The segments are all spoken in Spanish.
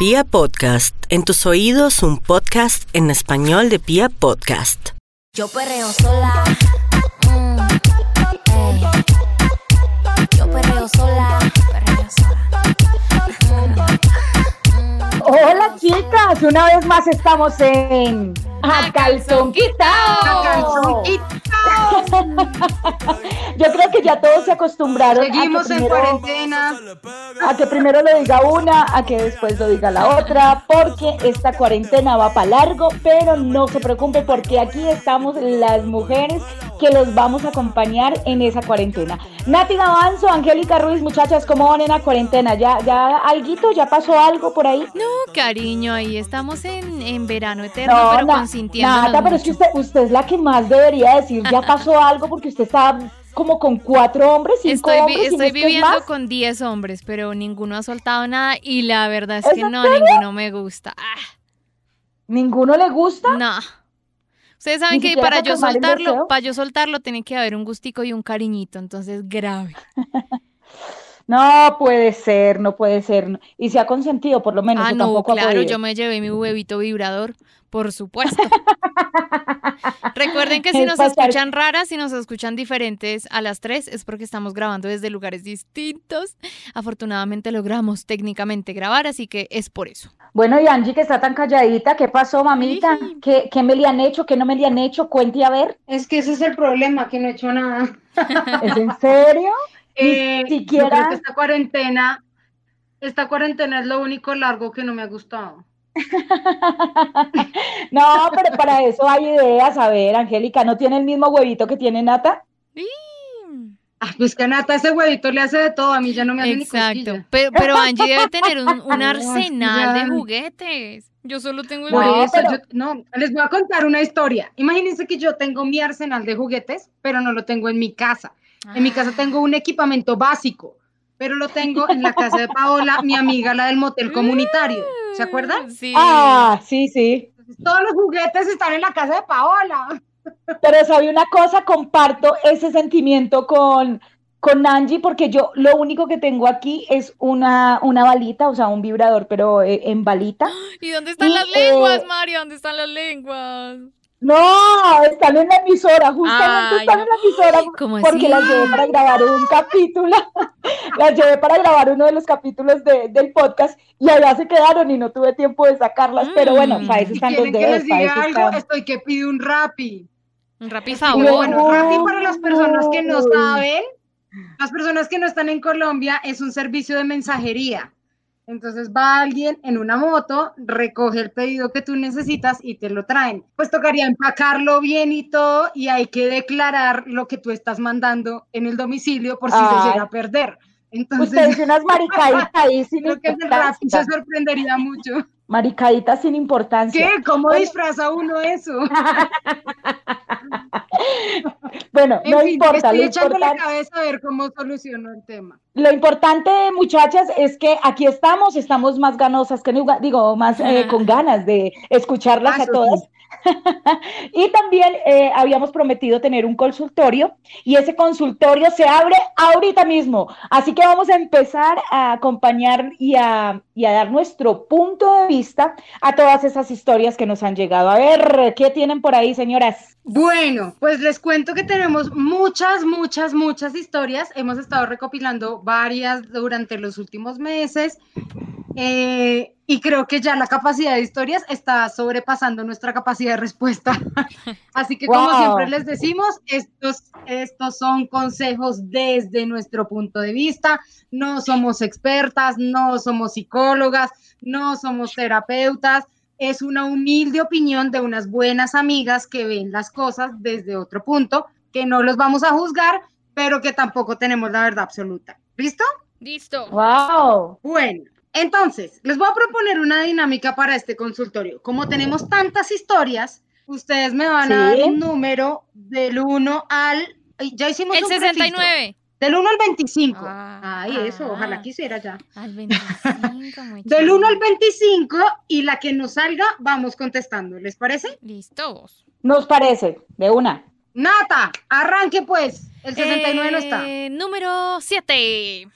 Pia Podcast, en tus oídos un podcast en español de Pia Podcast. Yo perreo sola. Hola chicas, una vez más estamos en A Calzón Quitao. Yo creo que ya todos se acostumbraron Seguimos a, que en primero, cuarentena. a que primero lo diga una, a que después lo diga la otra, porque esta cuarentena va para largo, pero no se preocupe porque aquí estamos las mujeres que los vamos a acompañar en esa cuarentena. Nati Avanzo, Angélica Ruiz, muchachas, ¿cómo van en la cuarentena? ¿Ya, ya alguito? ¿Ya pasó algo por ahí? No, cariño, ahí estamos en, en verano eterno, pero na- consintiéndonos nada, pero es que usted, usted es la que más debería decir, ya pasó algo porque usted está como con cuatro hombres, cinco Estoy, hombres, no estoy viviendo más. con 10 hombres, pero ninguno ha soltado nada y la verdad es ¿Es que no, ninguno me gusta. Ah, ¿Ninguno le gusta? no. Ustedes saben que para yo soltarlo, para yo soltarlo tiene que haber un gustico y un cariñito, entonces grave. No puede ser, no puede ser. Y se ha consentido, por lo menos, Ah, no, tampoco claro, yo me llevé mi huevito vibrador, por supuesto. Recuerden que si Es nos pasar- escuchan raras, si nos escuchan diferentes a las 3, es porque estamos grabando desde lugares distintos. Afortunadamente logramos técnicamente grabar, así que es por eso. Bueno, y Angie, que está tan calladita, ¿qué pasó, mamita? Sí. ¿Qué, qué me le han hecho? ¿Qué no me le han hecho? Cuente a ver. Es que ese es el problema, que no he hecho nada. ¿Es en serio? Ni Eh, siquiera- Yo creo que esta cuarentena, esta cuarentena es lo único largo que no me ha gustado. No, pero para eso hay ideas. A ver, Angélica, ¿no tiene el mismo huevito que tiene Nata? Ah, pues que a Nata ese huevito le hace de todo, a mí ya no me hace ni Exacto. Pero, pero Angie debe tener un, arsenal de juguetes. Yo solo tengo el No, eso, pero- yo, no, les voy a contar una historia. Imagínense que yo tengo mi arsenal de juguetes, pero no lo tengo en mi casa. En mi casa tengo un equipamiento básico, pero lo tengo en la casa de Paola, mi amiga, la del motel comunitario. ¿Se acuerdan? Sí. Ah, sí, sí. Todos los juguetes están en la casa de Paola. Pero sabe una cosa, comparto ese sentimiento con, con Angie, porque yo lo único que tengo aquí es una, una balita, o sea, un vibrador, pero eh, en balita. ¿Y dónde están Y, las lenguas, eh, Mario? ¿Dónde están las lenguas? No, están en la emisora, justamente Ay, están no. en la emisora ¿Cómo porque así? las llevé para grabar un capítulo, las llevé para grabar uno de los capítulos de- del podcast y allá se quedaron y no tuve tiempo de sacarlas, pero bueno, Mm. para eso Si están los quieren que dedos, les diga algo, están. estoy que pide un Rappi. Un Rappi Digo, favor. bueno, Rappi para las personas que no saben, las personas que no están en Colombia es un servicio de mensajería. Entonces va alguien en una moto, recoge el pedido que tú necesitas y te lo traen. Pues tocaría empacarlo bien y todo y hay que declarar lo que tú estás mandando en el domicilio por si Ay. se llega a perder. Entonces, Usted dice unas maricaditas ahí creo que el se sorprendería mucho. Maricaditas sin importancia. ¿Qué? ¿Cómo disfraza uno eso? Bueno, En no fin, importa, estoy lo echando la importante, cabeza a ver cómo soluciono el tema. lo importante, muchachas, es que aquí estamos, estamos más ganosas que nunca, digo, más eh, con ganas de escucharlas Ah, a todas. sí. y también eh, habíamos prometido tener un consultorio y ese consultorio se abre ahorita mismo. Así que vamos a empezar a acompañar y a, y a dar nuestro punto de vista a todas esas historias que nos han llegado. A ver, ¿qué tienen por ahí, señoras? Bueno, pues les cuento que tenemos muchas, muchas, muchas historias. Hemos estado recopilando varias durante los últimos meses eh, y creo que ya la capacidad de historias está sobrepasando nuestra capacidad de respuesta. Así que como Wow. siempre les decimos, estos, estos son consejos desde nuestro punto de vista. No somos expertas, no somos psicólogas, no somos terapeutas es una humilde opinión de unas buenas amigas que ven las cosas desde otro punto, que no los vamos a juzgar, pero que tampoco tenemos la verdad absoluta. ¿Listo? Listo. ¡Wow! Bueno, entonces, les voy a proponer una dinámica para este consultorio. Como tenemos tantas historias, ustedes me van a dar Sí. un número del 1 al... Ya hicimos El un registro. 69. Del 1 al 25. Ah, Ay, eso, ah. ojalá quisiera ya. Al 25, muy Del chévere. 1 al 25 y la que nos salga, vamos contestando. ¿Les parece? Listos. Nos parece, de una. Nata, arranque pues. El 69 no está. Eh, Número 7.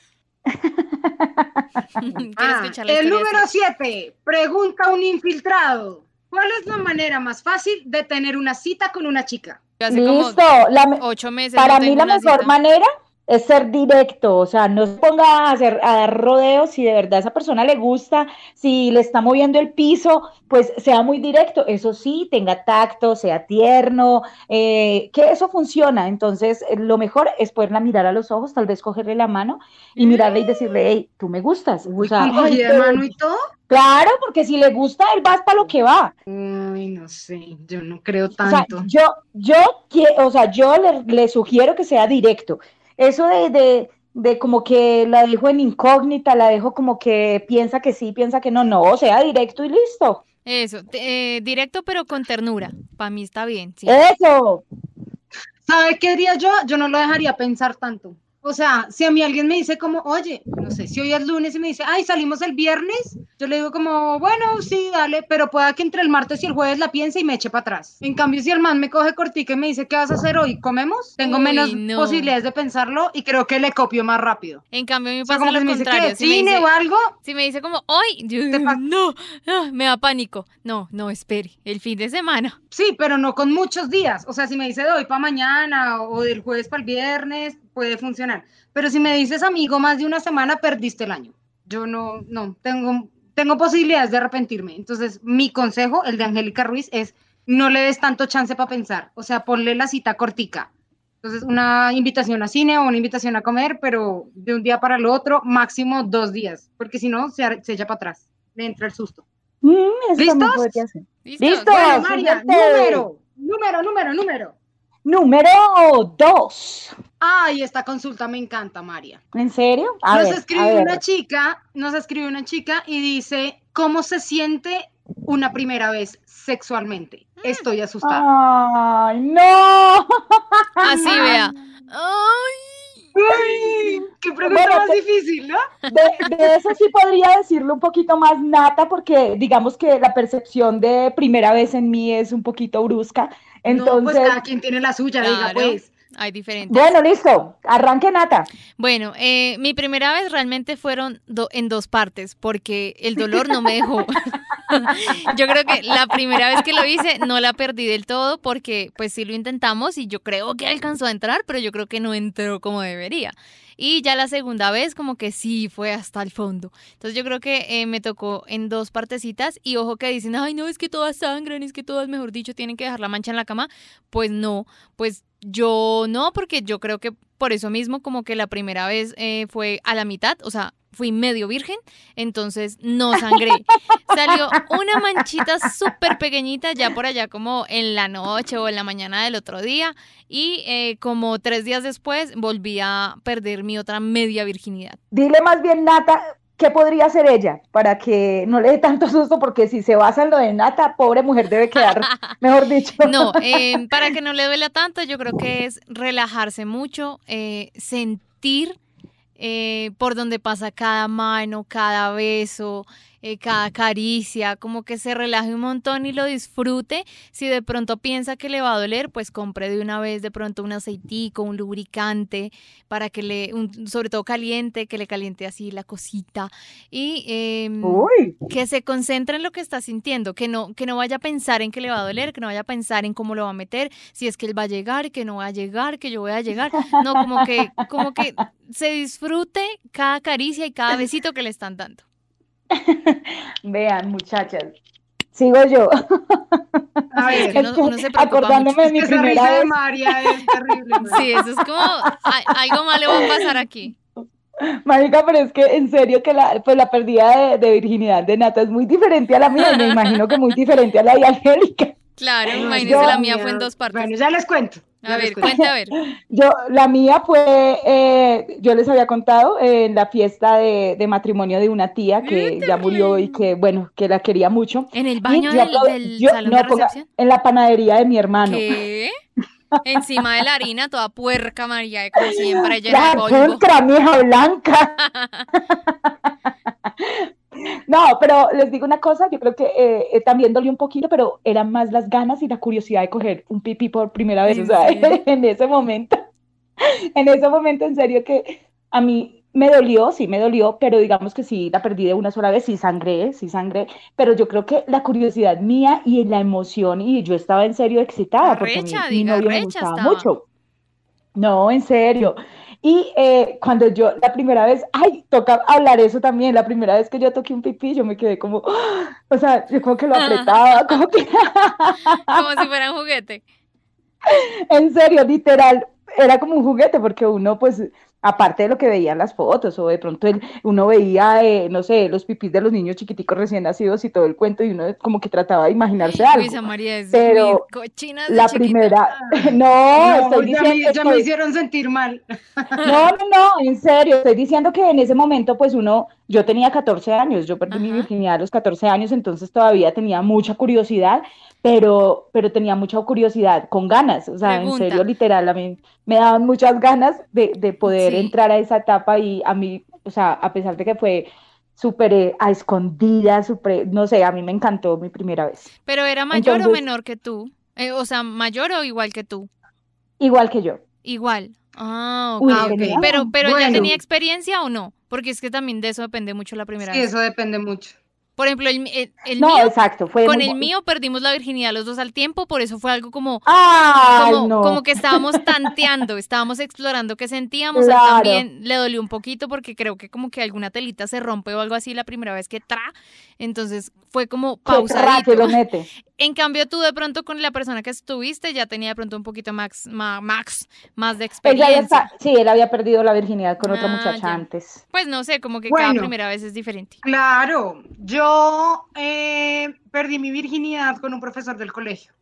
Ah, el número así. 7. Pregunta un infiltrado. ¿Cuál es la manera más fácil de tener una cita con una chica? Yo hace como Listo. La me- ocho meses para no mí la mejor cita. manera es ser directo, o sea, no se ponga a hacer a dar rodeos si de verdad a esa persona le gusta, si le está moviendo el piso, pues sea muy directo, eso sí, tenga tacto, sea tierno, eh, que eso funciona. Entonces, eh, lo mejor es poderla mirar a los ojos, tal vez cogerle la mano y mirarle y decirle, hey, tú me gustas. Uy, o sea, con ay, cogida de te- mano y todo. claro, porque si le gusta, él va para lo que va. Uy, no sé, yo no creo O sea, tanto. yo, yo, o sea, yo le, le sugiero que sea directo. Eso de, de, de como que la dejo en incógnita, la dejo como que piensa que sí, piensa que no, no, sea directo y listo. Eso, eh, directo pero con ternura. Para mí está bien, sí. Eso. ¿Sabe qué haría yo? Yo no lo dejaría pensar tanto. O sea, si a mí alguien me dice como, oye, no sé, si hoy es lunes y me dice, ay, salimos el viernes, yo le digo como, bueno, sí, dale, pero pueda que entre el martes y el jueves la piense y me eche para atrás. En cambio, si el man me coge cortica y me dice, ¿qué vas a hacer hoy? ¿Comemos? Tengo Uy, menos no. posibilidades de pensarlo y creo que le copio más rápido. En cambio, a mí me O sea, pasa como lo me dice, contrario. ¿qué? Si me ¿Cine dice, o algo? si me dice como, hoy, yo pa- no, ah, me da pánico. No, no, espere, el fin de semana. Sí, pero no con muchos días. O sea, si me dice de hoy para mañana o del jueves para el viernes, puede funcionar. Pero si me dices amigo más de una semana, perdiste el año. Yo no, no, tengo, tengo posibilidades de arrepentirme. Entonces, mi consejo, el de Angélica Ruiz, es no le des tanto chance para pensar. O sea, ponle la cita cortica. Entonces, una invitación a cine o una invitación a comer, pero de un día para el otro, máximo dos días, porque si no, se, se echa para atrás. Le entra el susto. Mm, ¿Listos? podría ser. ¿Listo? Listo. Bueno, María, número, número, número, número. Número dos. Ay, esta consulta me encanta, María. ¿En serio? A nos ver, a escribe ver. una chica, nos escribe una chica y dice, ¿cómo se siente una primera vez sexualmente? Estoy asustada. Ay, no. Así vea. Ay, Ay, qué pregunta Bueno, más te- difícil, ¿no? De, de eso sí podría decirlo un poquito más nata, porque digamos que la percepción de primera vez en mí es un poquito brusca. No, pues Entonces, cada quien tiene la suya, diga Claro. pues. Hay diferentes. bueno, listo. Arranque nata. Bueno, eh, mi primera vez realmente fueron do- en dos partes, porque el dolor no me dejó. yo creo que la primera vez que lo hice no la perdí del todo, porque pues sí lo intentamos y yo creo que alcanzó a entrar, pero yo creo que no entró como debería. Y ya la segunda vez como que sí fue hasta el fondo. Entonces yo creo que eh, me tocó en dos partecitas y ojo que dicen, ay no, es que todas sangran, es que todas, mejor dicho, tienen que dejar la mancha en la cama. Pues no, pues yo no, porque yo creo que por eso mismo como que la primera vez eh, fue a la mitad, o sea, fui medio virgen, entonces no sangré. Salió una manchita súper pequeñita ya por allá como en la noche o en la mañana del otro día y eh, como tres días después volví a perder mi otra media virginidad. Dile más bien nata. ¿Qué podría hacer ella para que no le dé tanto susto? Porque si se basa en lo de Nata, pobre mujer debe quedar, mejor dicho. No, eh, para que no le duela tanto, yo creo que es relajarse mucho, eh, sentir eh, por donde pasa cada mano, cada beso, eh, cada caricia, como que se relaje un montón y lo disfrute. Si de pronto piensa que le va a doler, pues compre de una vez de pronto un aceitico, un lubricante, para que le, un- sobre todo caliente, que le caliente así la cosita. Y Uy, que se concentre en lo que está sintiendo, que no, que no vaya a pensar en que le va a doler, que no vaya a pensar en cómo lo va a meter, si es que él va a llegar, que no va a llegar, que yo voy a llegar. No, como que, como que se disfrute cada caricia y cada besito que le están dando. vean, muchachas. Sigo yo. A Sí, es ver, que uno, Es que uno se preocupa acordándome mucho. de mi esa primera risa de vez. María es terrible. ¿no? Sí, eso es como "Ay, algo malo va a pasar aquí. Marica, pero es que en serio que la, pues la pérdida de, de virginidad de Nata es muy diferente a la mía me imagino que muy diferente a la de Angélica. Claro, yo- la mía fue en dos partes. Bueno, ya les cuento. A ver, cuente a ver. Yo, la mía fue, eh, yo les había contado en la fiesta de, de matrimonio de una tía que ya murió y que, bueno, que la quería mucho. ¿En el baño del, aprove- del yo- salón no, de ponga- recepción? en la panadería de mi hermano. ¿Qué? Encima de la harina, toda puerca, María, como siempre, llena La contra, mija blanca. No, pero les digo una cosa, yo creo que eh, eh, también dolió un poquito, pero eran más las ganas y la curiosidad de coger un pipí por primera vez, o ¿En sea, serio? en ese momento, en ese momento, en serio que a mí me dolió, sí me dolió, pero digamos que sí la perdí de una sola vez, sí sangré, sí sangré, pero yo creo que la curiosidad mía y la emoción, y yo estaba en serio excitada, porque a mí, Arrecha, mi diga, novio me gustaba estaba. mucho. No, en serio. Y eh, cuando yo, la primera vez, ay, toca hablar eso también, la primera vez que yo toqué un pipí, yo me quedé como, o sea, yo como que lo apretaba, como que, Como si fuera un juguete. en serio, literal, era como un juguete, porque uno, pues, aparte de lo que veía en las fotos, o de pronto el- uno veía, eh, no sé, los pipís de los niños chiquiticos recién nacidos y todo el cuento, y uno como que trataba de imaginarse algo. Luisa María es Pero muy cochina de La chiquita. primera, no, No, estoy ya, me, diciendo, me estoy- hicieron sentir mal. No, no, no, en serio, estoy diciendo que en ese momento, pues uno, yo tenía 14 años, yo perdí mi virginidad a los 14 años, entonces todavía tenía mucha curiosidad, pero, pero tenía mucha curiosidad, con ganas, o sea, Pregunta. en serio, literal, a mí me daban muchas ganas de, de poder Sí. entrar a esa etapa y a mí, o sea, a pesar de que fue súper eh, a escondidas, súper, no sé, a mí me encantó mi primera vez, Pero era mayor o menor que tú. Eh, o sea, mayor o igual que tú. igual que yo. Igual. Ah, ok. Uy, Ah, ok. tenía- Pero, pero ya Bueno. tenía experiencia o no? Porque es que también de eso depende mucho la primera Sí, vez. eso depende mucho. Por ejemplo, el, el- el no, mío, exacto, fue con el mío perdimos la virginidad los dos al tiempo, por eso fue algo como, Ay, como, no. como que estábamos tanteando, estábamos explorando qué sentíamos. A él Claro. también le dolió un poquito porque creo que como que alguna telita se rompe o algo así la primera vez que tra. Entonces fue como Qué pausadito. que lo mete. En cambio, tú de pronto con la persona que estuviste ya tenía de pronto un poquito más, ma- max, más de Él ya había experiencia. sí, él había perdido la virginidad con otra Ah, muchacha ya. antes. Pues no sé, como que cada primera vez es diferente. Claro, yo eh, perdí mi virginidad con un profesor del colegio.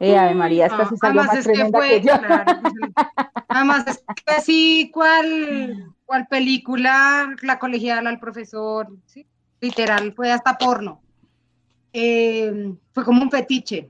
Eh, Ave María, esta Ah, sí salió además más es que tremenda fue, que yo. claro, además es que sí, ¿cuál, cuál película, la colegiala, el profesor, ¿sí? literal, fue hasta porno. Eh, fue como un fetiche.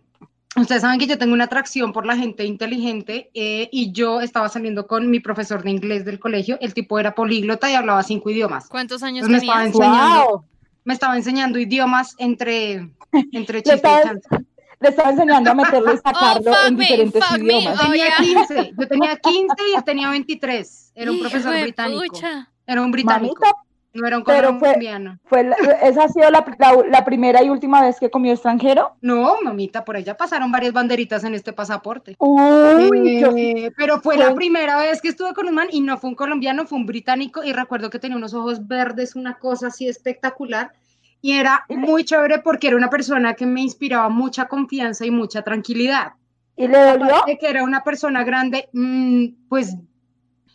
Ustedes saben que yo tengo una atracción por la gente inteligente eh, y yo estaba saliendo con mi profesor de inglés del colegio. El tipo era políglota y hablaba cinco idiomas. ¿Cuántos años Pues me estaba tenías? enseñando. Wow, Me estaba enseñando idiomas entre, entre le chiste y le estaba enseñando a meterlo y sacarlo fuck en diferentes me. idiomas. Oh, Tenía yeah. 15, yo tenía 15 y él tenía 23. Era un profesor británico. Era un británico. Mamita, No era un pero fue- colombiano. fue esa ha sido la, la- la primera y última vez que comió extranjero. No, mamita, por allá pasaron varias banderitas en este pasaporte. Uy, yo- Eh, pero fue fue- la primera vez que estuve con un man y no fue un colombiano, fue un británico y recuerdo que tenía unos ojos verdes, una cosa así espectacular y era muy chévere porque era una persona que me inspiraba mucha confianza y mucha tranquilidad. ¿Y le dolió? Aparte de que era una persona grande, mm, pues,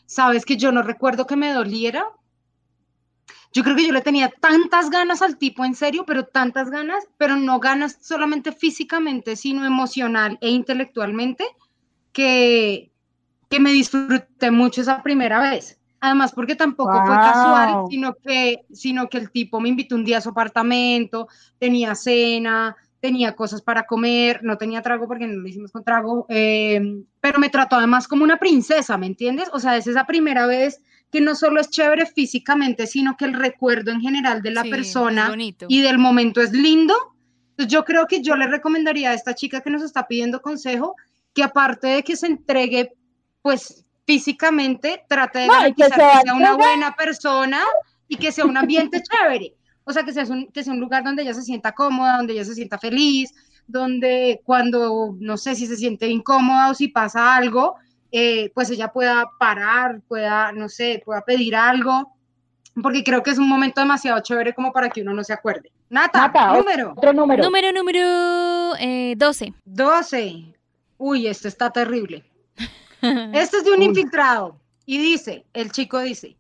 sabes que yo no recuerdo que me doliera. Yo creo que yo le tenía tantas ganas al tipo, en serio, pero tantas ganas, pero no ganas solamente físicamente, sino emocional e intelectualmente, que, que me disfruté mucho esa primera vez. Además, porque tampoco fue Wow. casual, sino que, sino que el tipo me invitó un día a su apartamento, tenía cena, tenía cosas para comer, no tenía trago porque no lo hicimos con trago, eh, pero me trató además como una princesa, ¿me entiendes? O sea, es esa primera vez que no solo es chévere físicamente, sino que el recuerdo en general de la Sí, persona y del momento es lindo. Entonces yo creo que yo le recomendaría a esta chica que nos está pidiendo consejo que aparte de que se entregue, pues físicamente, trate de No, que garantizar se que sea una buena persona y que sea un ambiente chévere. O sea, que sea, un, que sea un lugar donde ella se sienta cómoda, donde ella se sienta feliz, donde cuando, no sé si se siente incómoda o si pasa algo, eh, pues ella pueda parar, pueda, no sé, pueda pedir algo, porque creo que es un momento demasiado chévere como para que uno no se acuerde. Nata, número Otro número. Número, número eh, 12. 12. Uy, esto está terrible. Este es de un Uy. infiltrado y dice, el chico dice,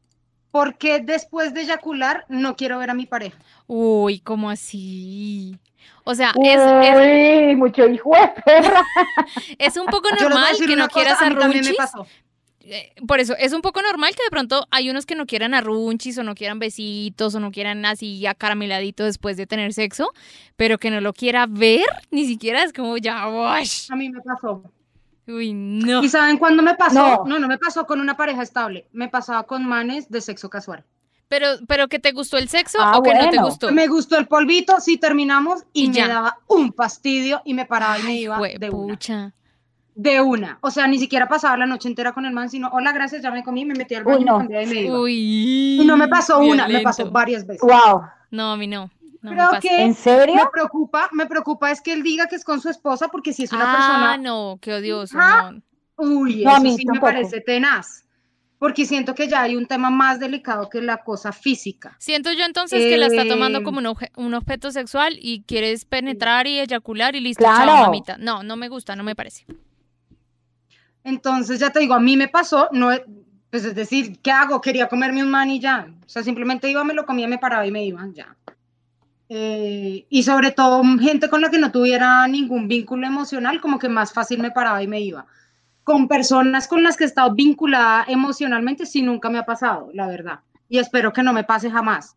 ¿por qué después de eyacular no quiero ver a mi pareja? Uy, ¿cómo así? O sea, es, es, Uy, mucho hijo de perra. es un poco normal que no quieras a me pasó. Eh, Por eso, es un poco normal que de pronto hay unos que no quieran arrunchis o no quieran besitos o no quieran así acarameladito después de tener sexo, pero que no lo quiera ver, ni siquiera es como ya, wash. A mí me pasó. Uy, no. ¿Y saben cuándo me pasó? No. No. no, me pasó con una pareja estable. Me pasaba con manes de sexo casual. Pero, pero que te gustó el sexo Ah, o que no te gustó. Me gustó el polvito, sí terminamos y, Y me ya. daba un fastidio y me paraba y me Ay, iba de una. de una. O sea, ni siquiera pasaba la noche entera con el man, sino, hola, gracias, ya me comí, me metí al baño, Uy, me no. cambié y me iba. Uy. Y no me pasó una, me pasó varias veces. Wow. No, a mí no. No Creo que ¿En serio? me preocupa, me preocupa es que él diga que es con su esposa, porque si es una ah, persona, no, qué odioso. Ah, no. uy, No, a eso mí sí me parece tenaz. Porque siento que ya hay un tema más delicado que la cosa física. Siento yo entonces que la está tomando Eh, como un, obje- un objeto sexual y quieres penetrar y eyacular y listo, Claro. chao, mamita. No, no me gusta, no me parece. Entonces, ya te digo, a mí me pasó, no, es- pues es decir, ¿qué hago? Quería comerme un man y ya. O sea, simplemente iba, me lo comía, me paraba y me iba, ya. Eh, y sobre todo gente con la que no tuviera ningún vínculo emocional, como que más fácil me paraba y me iba. Con personas con las que he estado vinculada emocionalmente, sí nunca me ha pasado, la verdad. Y espero que no me pase jamás.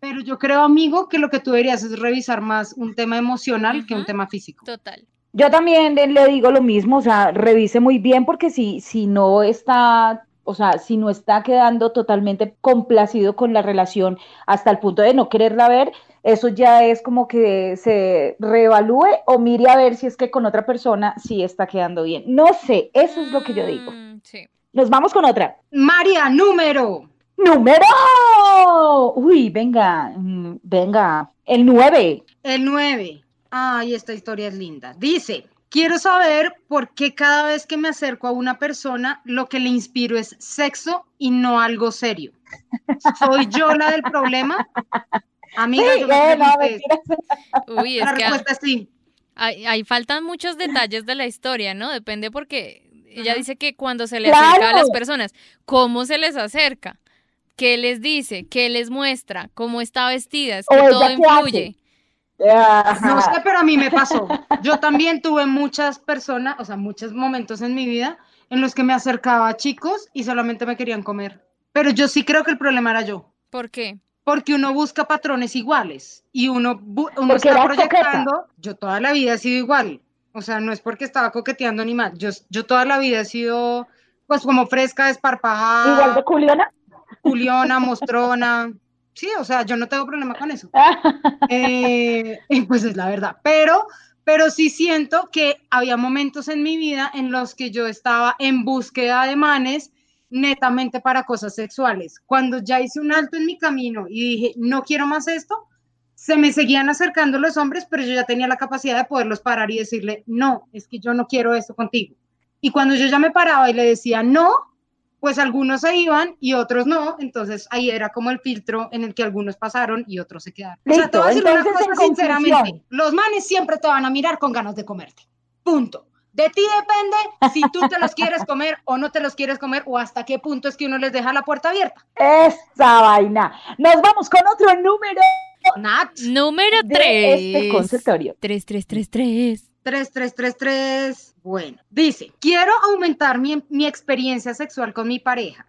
Pero yo creo, amigo, que lo que tú deberías es revisar más un tema emocional que un tema físico. Total. Yo también le, le digo lo mismo, o sea, revise muy bien porque si, si no está, o sea, si no está quedando totalmente complacido con la relación hasta el punto de no quererla ver, eso ya es como que se reevalúe o mire a ver si es que con otra persona sí está quedando bien. No sé, eso es lo que yo digo. Mm, sí. Nos vamos con otra. María, número. Número. Uy, venga, mm, venga. El 9. El 9. Ay, esta historia es linda. Dice, quiero saber por qué cada vez que me acerco a una persona, lo que le inspiro es sexo y no algo serio. ¿Soy yo la del problema? Amiga, Sí, yo me eh, no. Uy, es La que respuesta es sí. ahí, ahí faltan muchos detalles de la historia, ¿no? Depende porque ella Ajá. dice que cuando se le Claro. acerca a las personas, ¿cómo se les acerca? ¿Qué les dice? ¿Qué les muestra? ¿Cómo está vestida? Es que todo influye. Ajá. No sé, pero a mí me pasó. Yo también tuve muchas personas, o sea, muchos momentos en mi vida en los que me acercaba a chicos y solamente me querían comer. Pero yo sí creo que el problema era yo. ¿Por qué? Porque uno busca patrones iguales y uno, uno está eras coqueta. proyectando. Yo toda la vida he sido igual. O sea, no es porque estaba coqueteando ni más. Yo, yo toda la vida he sido, pues, como fresca, desparpajada, Igual de culiona. culiona, mostrona. Sí, o sea, yo no tengo problema con eso. Eh, pues es la verdad. Pero, pero sí siento que había momentos en mi vida en los que yo estaba en búsqueda de manes netamente para cosas sexuales. Cuando ya hice un alto en mi camino y dije, no quiero más esto, se me seguían acercando los hombres, pero yo ya tenía la capacidad de poderlos parar y decirle, no, es que yo no quiero esto contigo. Y cuando yo ya me paraba y le decía no, pues algunos se iban y otros no, entonces ahí era como el filtro en el que algunos pasaron y otros se quedaron. o sea, te Listo, voy a decir una cosa sinceramente, los manes siempre te van a mirar con ganas de comerte. Punto. De ti depende si tú te los quieres comer o no te los quieres comer o hasta qué punto es que uno les deja la puerta abierta. Esa vaina. Nos vamos con otro número Nat. Número este 3. consultorio. 3, 3, 3, 3. 3333. Bueno, dice, quiero aumentar mi, mi experiencia sexual con mi pareja,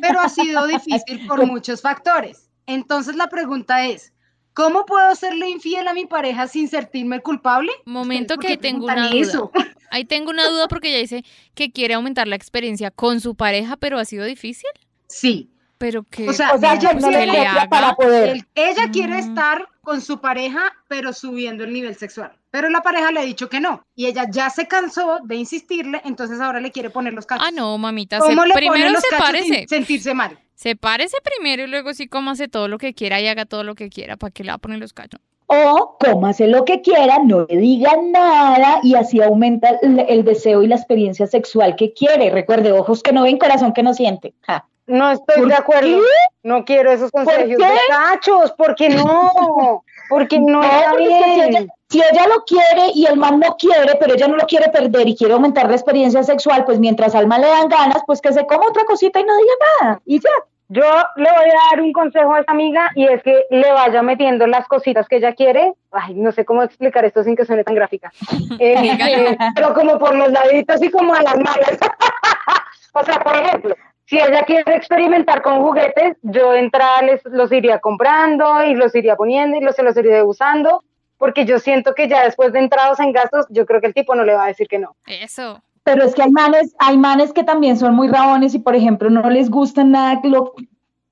pero ha sido difícil por muchos factores. Entonces la pregunta es, ¿cómo puedo serle infiel a mi pareja sin sentirme culpable? Momento ¿Por que tengo una duda. eso? Ahí tengo una duda porque ella dice que quiere aumentar la experiencia con su pareja, pero ha sido difícil. Sí, Pero que O sea, O sea, ella no le haga. para poder. el- ella quiere Mm. estar con su pareja, pero subiendo el nivel sexual. Pero la pareja le ha dicho que no. Y ella ya se cansó de insistirle, entonces ahora le quiere poner los cachos. Ah, no, mamita. Se, ¿Cómo le primero los se parece. sentirse mal? Se parece primero y luego sí como hace todo lo que quiera y haga todo lo que quiera. ¿Para qué le va a poner los cachos? O cómase lo que quiera, no le diga nada y así aumenta el, el deseo y la experiencia sexual que quiere. Recuerde, ojos que no ven, corazón que no siente. Ja. No estoy ¿Por de acuerdo. qué? No quiero esos consejos qué? de cachos, porque no, porque no, está si bien. ella, si ella lo quiere y el man no quiere, pero ella no lo quiere perder y quiere aumentar la experiencia sexual, pues mientras al man le dan ganas, pues que se coma otra cosita y no diga nada. Y ya. Yo le voy a dar un consejo a esta amiga y es que le vaya metiendo las cositas que ella quiere. Ay, no sé cómo explicar esto sin que suene tan gráfica. Eh, eh, pero como por los laditos y como a las manos. o sea, por ejemplo, si ella quiere experimentar con juguetes, yo de entrada les, los iría comprando y los iría poniendo y los, se los iría usando, porque yo siento que ya después de entrados en gastos, yo creo que el tipo no le va a decir que no. Eso. Pero es que hay manes, hay manes que también son muy rabones y, por ejemplo, no les gusta nada que lo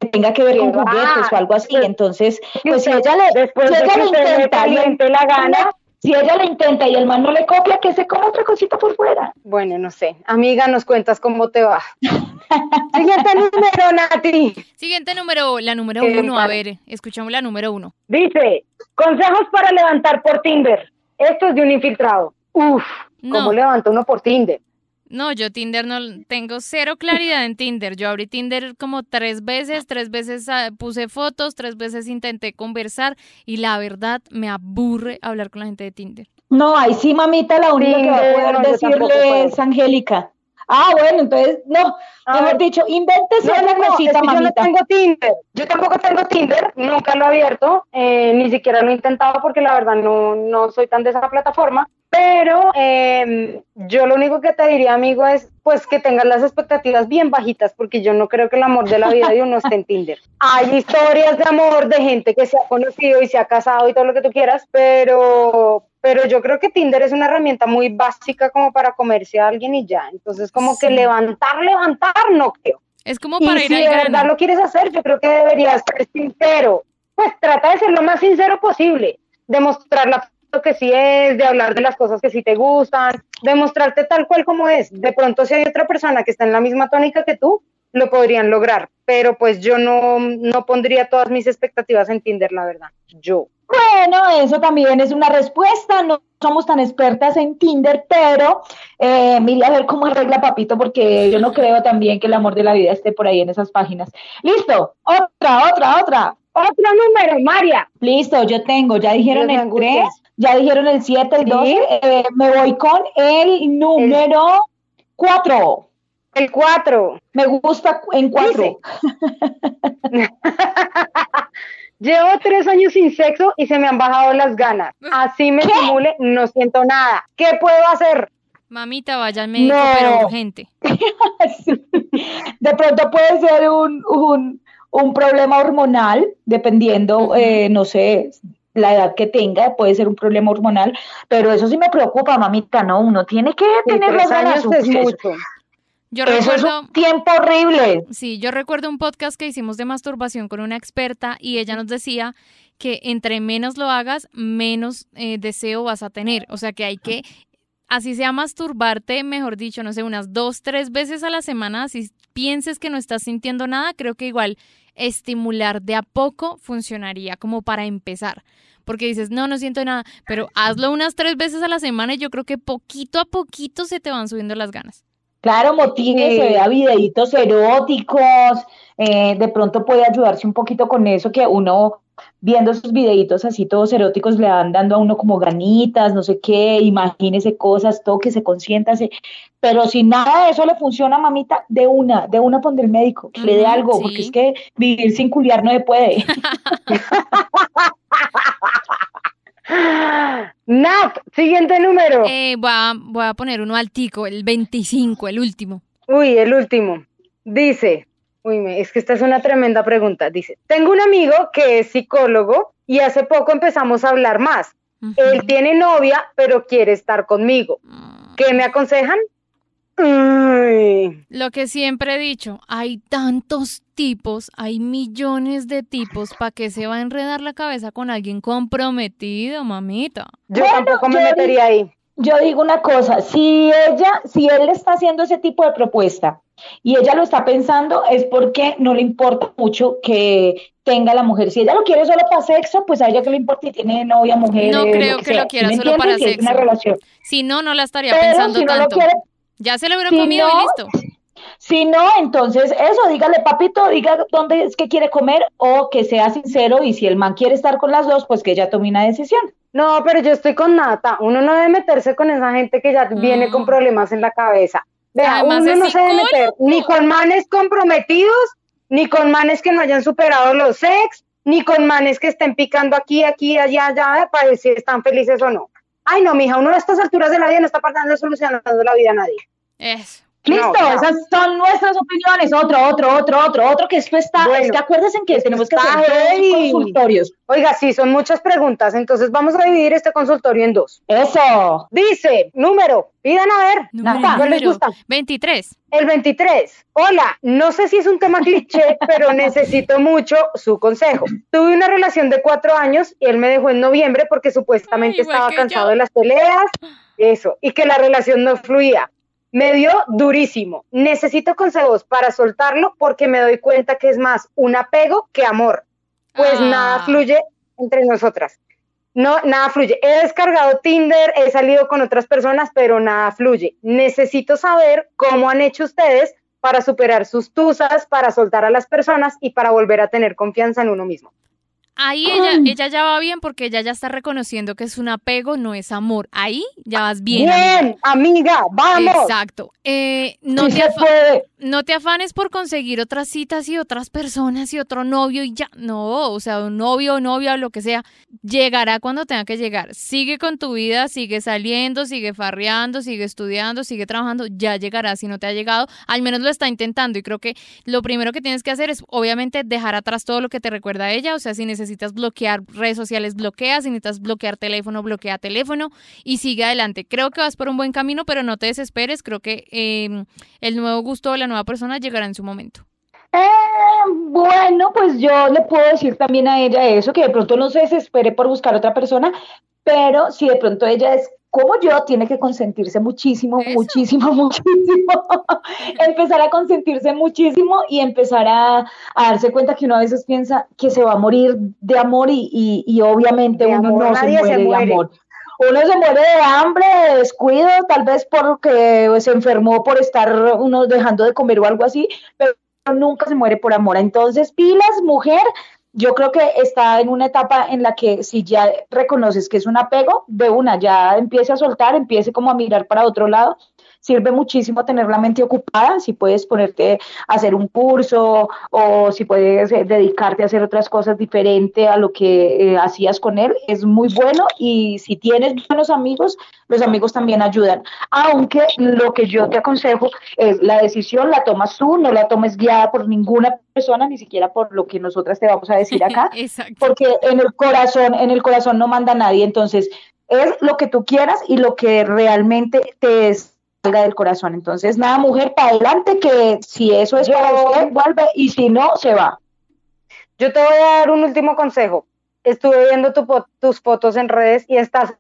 que tenga que ver con juguetes o algo así. Entonces, Si pues si ella le, después si de ella que le intenta, le- la gana, Si ella le intenta y el man no le copia, que se coma otra cosita por fuera. Bueno, no sé. Amiga, nos cuentas cómo te va. Siguiente número, Nati. Siguiente número, la número Qué uno. A ver, escuchamos la número uno. Dice, consejos para levantar por Tinder. Esto es de un infiltrado. Uf, No. ¿cómo levanta uno por Tinder? No, yo Tinder no tengo cero claridad en Tinder. Yo abrí Tinder como tres veces, tres veces ah, puse fotos, tres veces intenté conversar y la verdad me aburre hablar con la gente de Tinder. No, ahí sí, mamita, la única que va a poder no, decirle es Angélica. Ah, bueno, entonces, no, A mejor dicho, invéntese No, una no, cosita, que yo no mamita. tengo Tinder. Yo tampoco tengo Tinder, nunca lo he abierto, eh, ni siquiera lo he intentado porque la verdad no, no soy tan de esa plataforma. Pero eh, yo lo único que te diría, amigo, es pues que tengas las expectativas bien bajitas, porque yo no creo que el amor de la vida de uno esté en Tinder. Hay historias de amor de gente que se ha conocido y se ha casado y todo lo que tú quieras, pero, pero yo creo que Tinder es una herramienta muy básica como para comerse a alguien y ya. Entonces, como que levantar, levantar, no creo. Es como Y para si ir de al verdad lo quieres hacer, yo creo que deberías ser sincero. Pues trata de ser lo más sincero posible, de mostrar la que sí es, de hablar de las cosas que sí te gustan, de mostrarte tal cual como es. De pronto si hay otra persona que está en la misma tónica que tú, lo podrían lograr, pero pues yo no, no pondría todas mis expectativas en Tinder, la verdad. Yo. Bueno, eso también es una respuesta. No somos tan expertas en Tinder, pero eh, a ver cómo arregla Papito, porque yo no creo también que el amor de la vida esté por ahí en esas páginas. Listo, otra, otra, otra. Otro número, María. Listo, yo tengo, ya dijeron el 3, angustias. ya dijeron el 7, el Sí. 12, eh, me voy con el número 4. El 4. Me gusta en 4. Llevo tres años sin sexo y se me han bajado las ganas. Así me simule, no siento nada. ¿Qué puedo hacer? Mamita, vaya al médico, No. pero urgente. De pronto puede ser un, un, un problema hormonal, dependiendo, eh, no sé, la edad que tenga, puede ser un problema hormonal, pero eso sí me preocupa, mamita, ¿no? Uno tiene que Sí, tener tres ganas. es mucho. Yo Eso es recuerdo, un tiempo horrible. sí, yo recuerdo un podcast que hicimos de masturbación con una experta y ella nos decía que entre menos lo hagas, menos eh, deseo vas a tener. O sea que hay que, así sea masturbarte, mejor dicho, no sé, unas dos, tres veces a la semana, así pienses que no estás sintiendo nada, creo que igual estimular de a poco funcionaría como para empezar. Porque dices, no, no siento nada, pero hazlo unas tres veces a la semana y yo creo que poquito a poquito se te van subiendo las ganas. Claro, motívese, Sí. vea videitos eróticos, eh, de pronto puede ayudarse un poquito con eso que uno viendo esos videitos así todos eróticos le van dando a uno como ganitas, no sé qué, imagínese cosas, tóquese, consiéntase, pero si nada de eso le funciona, mamita, de una, de una pon del médico, que le dé algo, porque es que vivir sin culiar no se puede. Nat, siguiente número. Eh, voy, a, voy a poner uno altico, el 25, el último. Uy, el último. Dice, uy, es que esta es una tremenda pregunta. Dice, tengo un amigo que es psicólogo y hace poco empezamos a hablar más. Él tiene novia, pero quiere estar conmigo. Mm, ¿Qué me aconsejan? Uy, Lo que siempre he dicho, hay tantos tipos, hay millones de tipos, ¿para qué se va a enredar la cabeza con alguien comprometido, mamita? yo Bueno, tampoco me yo metería ahí. Yo digo una cosa, si ella, si él le está haciendo ese tipo de propuesta y ella lo está pensando, es porque no le importa mucho que tenga la mujer. Si ella lo quiere solo para sexo, pues a ella que le importa si tiene novia, mujer, No lo creo que lo quiera ¿Sí me solo para? Si es una sexo. relación. Si no, no la estaría Pero pensando si no lo tanto. quiere, Ya se lo hubiera si comido y listo. si no, entonces eso, dígale, papito, diga dónde es que quiere comer o que sea sincero y si el man quiere estar con las dos, pues que ella tome una decisión. No, pero yo estoy con Nata. Uno no debe meterse con esa gente que ya viene con Mm. problemas en la cabeza. Vea, Además uno es no se debe meter ni con manes comprometidos, ni con manes que no hayan superado los sex, ni con manes que estén picando aquí, aquí, allá, allá, para ver si están felices o no. Ay, no, mija, uno a estas alturas de la vida no está pasando solucionando la vida a nadie. Eso. Listo, No, esas son nuestras opiniones. Otro, otro, otro, otro, otro, que esto está, Bueno, es que acuérdense que tenemos que hacer dos consultorios. Oiga, sí, son muchas preguntas, entonces vamos a dividir este consultorio en dos. Eso. Dice, número, pidan a ver, Número, Nada, ¿no les gusta? 23. El 23. Hola, no sé si es un tema cliché, pero necesito mucho su consejo. Tuve una relación de cuatro años y él me dejó en noviembre porque supuestamente Ay, estaba cansado yo. de las peleas, eso, y que la relación no fluía. Me dio durísimo. Necesito consejos para soltarlo porque me doy cuenta que es más un apego que amor. Pues Ah. nada fluye entre nosotras. No, nada fluye. He descargado Tinder, he salido con otras personas, pero nada fluye. Necesito saber cómo han hecho ustedes para superar sus tusas, para soltar a las personas y para volver a tener confianza en uno mismo. Ahí ella, ella ya va bien porque ella ya está reconociendo que es un apego, no es amor. Ahí ya vas bien. Bien, amiga, vamos. Exacto. Eh, no, Sí te puede. no te afanes por conseguir otras citas y otras personas y otro novio y ya. No, o sea, un novio o novia o lo que sea, llegará cuando tenga que llegar. Sigue con tu vida, sigue saliendo, sigue farreando, sigue estudiando, sigue trabajando. Ya llegará si no te ha llegado. Al menos lo está intentando y creo que lo primero que tienes que hacer es obviamente dejar atrás todo lo que te recuerda a ella. O sea, si necesitas bloquear redes sociales, bloquea. Si necesitas bloquear teléfono, bloquea teléfono y sigue adelante. Creo que vas por un buen camino, pero no te desesperes. Creo que eh, el nuevo gusto de la nueva persona llegará en su momento. Eh, bueno, pues yo le puedo decir también a ella eso, que de pronto no se desespere por buscar otra persona, pero si de pronto ella es como yo, tiene que consentirse muchísimo, Eso. muchísimo, muchísimo. empezar a consentirse muchísimo y empezar a, a darse cuenta que uno a veces piensa que se va a morir de amor y, y, y obviamente De uno amor, no se nadie se muere de muere. amor. Uno se muere de hambre, de descuido, tal vez porque se enfermó por estar uno dejando de comer o algo así, pero nunca se muere por amor. Entonces, pilas, mujer, yo creo que está en una etapa en la que si ya reconoces que es un apego, de una, ya empiece a soltar, empiece como a mirar para otro lado. Sirve muchísimo tener la mente ocupada, si puedes ponerte a hacer un curso o si puedes eh, dedicarte a hacer otras cosas diferentes a lo que eh, hacías con él, es muy bueno y si tienes buenos amigos, los amigos también ayudan. Aunque lo que yo te aconsejo es la decisión la tomas tú, no la tomes guiada por ninguna persona, ni siquiera por lo que nosotras te vamos a decir acá, porque en el corazón, en el corazón no manda nadie, entonces es lo que tú quieras y lo que realmente te salga del corazón. Entonces, nada, mujer, para adelante, que si eso es para Yo- usted, vuelve y si no, se va. Yo te voy a dar un último consejo. Estuve viendo tu tus fotos en redes y estás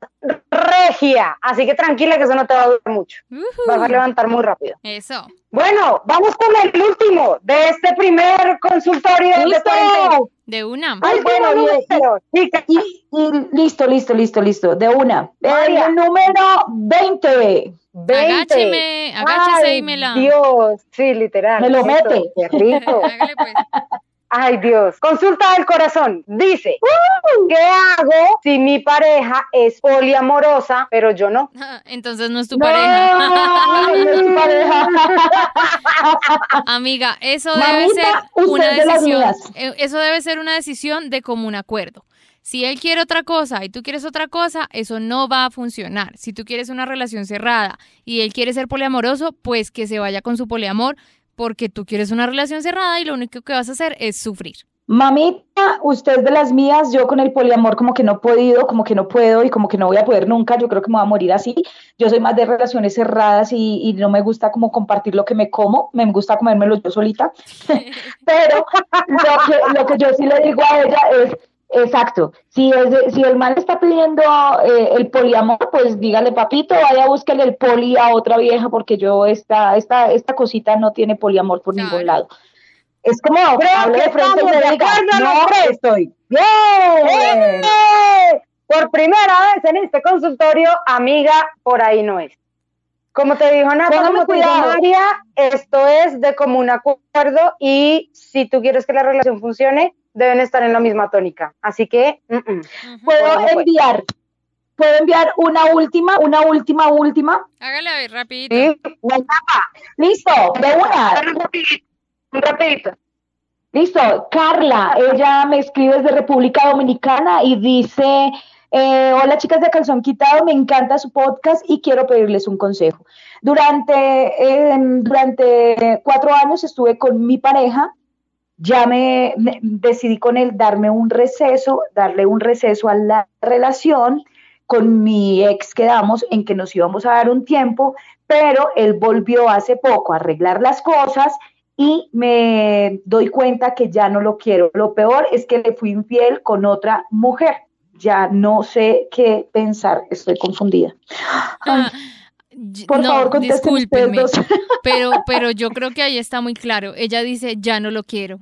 regia, así que tranquila que eso no te va a durar mucho. Vas a levantar muy rápido. Eso. Bueno, vamos con el último de este primer consultorio de ¡Listo! cuarentena. De una. Ay, bueno, bien. número. Y, y listo, listo, listo, listo, de una. El número 20. 20. Agácheme, agáchese Ay, y me la. Dios, sí, literal. Me lo Eso, mete. Qué rico. Hágale pues. Ay, Dios. Consulta del corazón. Dice, ¿qué hago si mi pareja es poliamorosa, pero yo no? Entonces no es tu No, pareja. no es tu pareja. Amiga, eso debe ser una de decisión. mías. eh, Eso debe ser una decisión de común acuerdo. Si él quiere otra cosa y tú quieres otra cosa, eso no va a funcionar. Si tú quieres una relación cerrada y él quiere ser poliamoroso, pues que se vaya con su poliamor, porque tú quieres una relación cerrada y lo único que vas a hacer es sufrir. Mamita, usted de las mías, yo con el poliamor como que no he podido, como que no puedo y como que no voy a poder nunca, yo creo que me voy a morir así. Yo soy más de relaciones cerradas y, y no me gusta como compartir lo que me como, me gusta comérmelo yo solita. Pero lo que, lo que yo sí le digo a ella es, exacto, si, es de- si el man está pidiendo eh, el poliamor, pues dígale, papito, vaya, búsquele el poli a otra vieja porque yo esta, esta, esta cosita no tiene poliamor por Claro. ningún lado. Es como, hable que de frente y estamos le de diga, no los tres". estoy. ¡Bien! ¡Eh! Por primera vez en este consultorio, amiga, por ahí no es. Como te dijo Nata, como cuidado. María, esto es de común acuerdo y si tú quieres que la relación funcione, deben estar en la misma tónica. Así que, mm, mm. Puedo Bueno, pues. enviar, puedo enviar una última, una última, última. Hágale a ver, rapidito. sí, Listo, de una. un rapidito, un rapidito. Listo, Carla, ella me escribe desde República Dominicana y dice, Eh, hola chicas de Calzón Quitado, me encanta su podcast y quiero pedirles un consejo. Durante, eh, durante cuatro años estuve con mi pareja, ya me, me decidí con él darme un receso, darle un receso a la relación. Con mi ex quedamos en que nos íbamos a dar un tiempo, pero él volvió hace poco a arreglar las cosas y me doy cuenta que ya no lo quiero. Lo peor es que le fui infiel con otra mujer. Ya no sé qué pensar, estoy confundida. Ay, Ah, por no, favor, discúlpenme, pero, pero yo creo que ahí está muy claro. Ella dice, ya no lo quiero.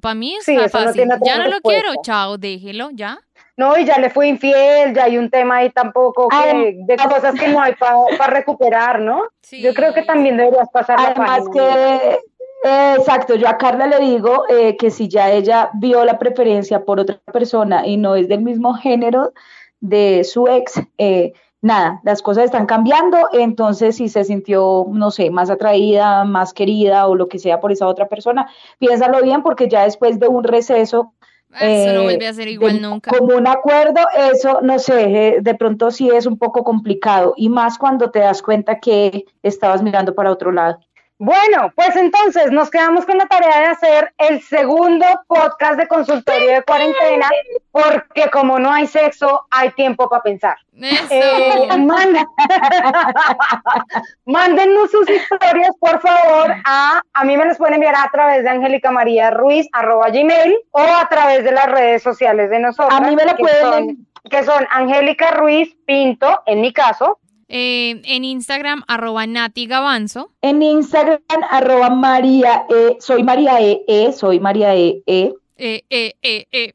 Para mí Sí, está eso no fácil. tiene ya no lo quiero, chao, déjelo, ya. No, y ya le fue infiel, ya hay un tema ahí tampoco que, Ay, de cosas que no hay para recuperar, ¿no? Yo creo que también deberías pasar la Además que, eh, exacto, yo a Carla le digo eh, que si ya ella vio la preferencia por otra persona y no es del mismo género de su ex, eh, nada, las cosas están cambiando, entonces si se sintió, no sé, más atraída, más querida o lo que sea por esa otra persona, piénsalo bien porque ya después de un receso Eso no eh, vuelve a ser igual de- nunca. Como un acuerdo, eso no sé, eh, de pronto sí es un poco complicado y más cuando te das cuenta que estabas mirando para otro lado. Bueno, pues entonces nos quedamos con la tarea de hacer el segundo podcast de consultorio de cuarentena, porque como no hay sexo, hay tiempo para pensar. Eso. Eh, manda- Mándennos sus historias, por favor, a, a mí me las pueden enviar a través de Angélica María Ruiz, arroba gmail, o a través de las redes sociales de nosotros. A mí me la pueden- son- que son Angélica Ruiz Pinto, en mi caso, Eh, en Instagram, arroba Nati Gavanzo. En Instagram, arroba María E, soy María E, E, soy María E, E. Eh, eh, eh, eh.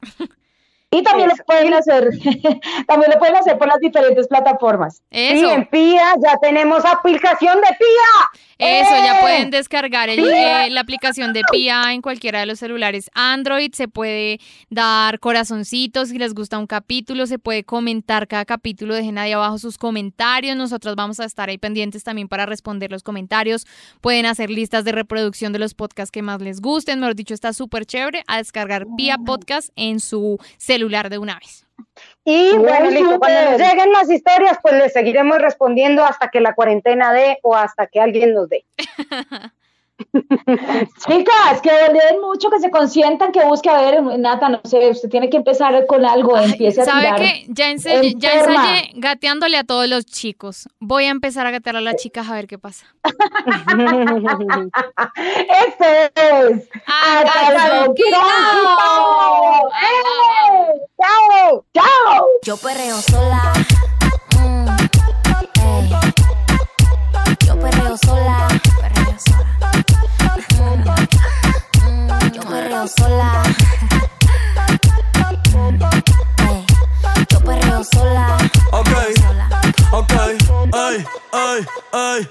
Y también Eso. lo pueden hacer, también lo pueden hacer por las diferentes plataformas. y Eso. en PIA ya tenemos aplicación de PIA. Eso, ya ¡Eh! pueden descargar el, eh, la aplicación de PIA en cualquiera de los celulares Android. Se puede dar corazoncitos si les gusta un capítulo, se puede comentar cada capítulo. Dejen ahí abajo sus comentarios. Nosotros vamos a estar ahí pendientes también para responder los comentarios. Pueden hacer listas de reproducción de los podcasts que más les gusten. Mejor dicho, está súper chévere a descargar PIA Podcast en su celular de una vez. Y bueno, listo, cuando nos lleguen las historias, pues les seguiremos respondiendo hasta que la cuarentena dé o hasta que alguien nos dé. Chicas, que le den mucho, que se consientan, que busque, a ver, Nata, no sé, usted tiene que empezar con algo, Ay, empiece a ¿Sabe tirar. qué? Ya, ensayé, ya ensayé gateándole a todos los chicos. Voy a empezar a gatear a las chicas a ver qué pasa. Esto es. ¡A Hasta! ¡Eh! ¡Chao! ¡Chao! Yo perreo sola. mm. Yo perreo sola. Perreo sola. Yo perreo sola. Yo ay, ay, ay.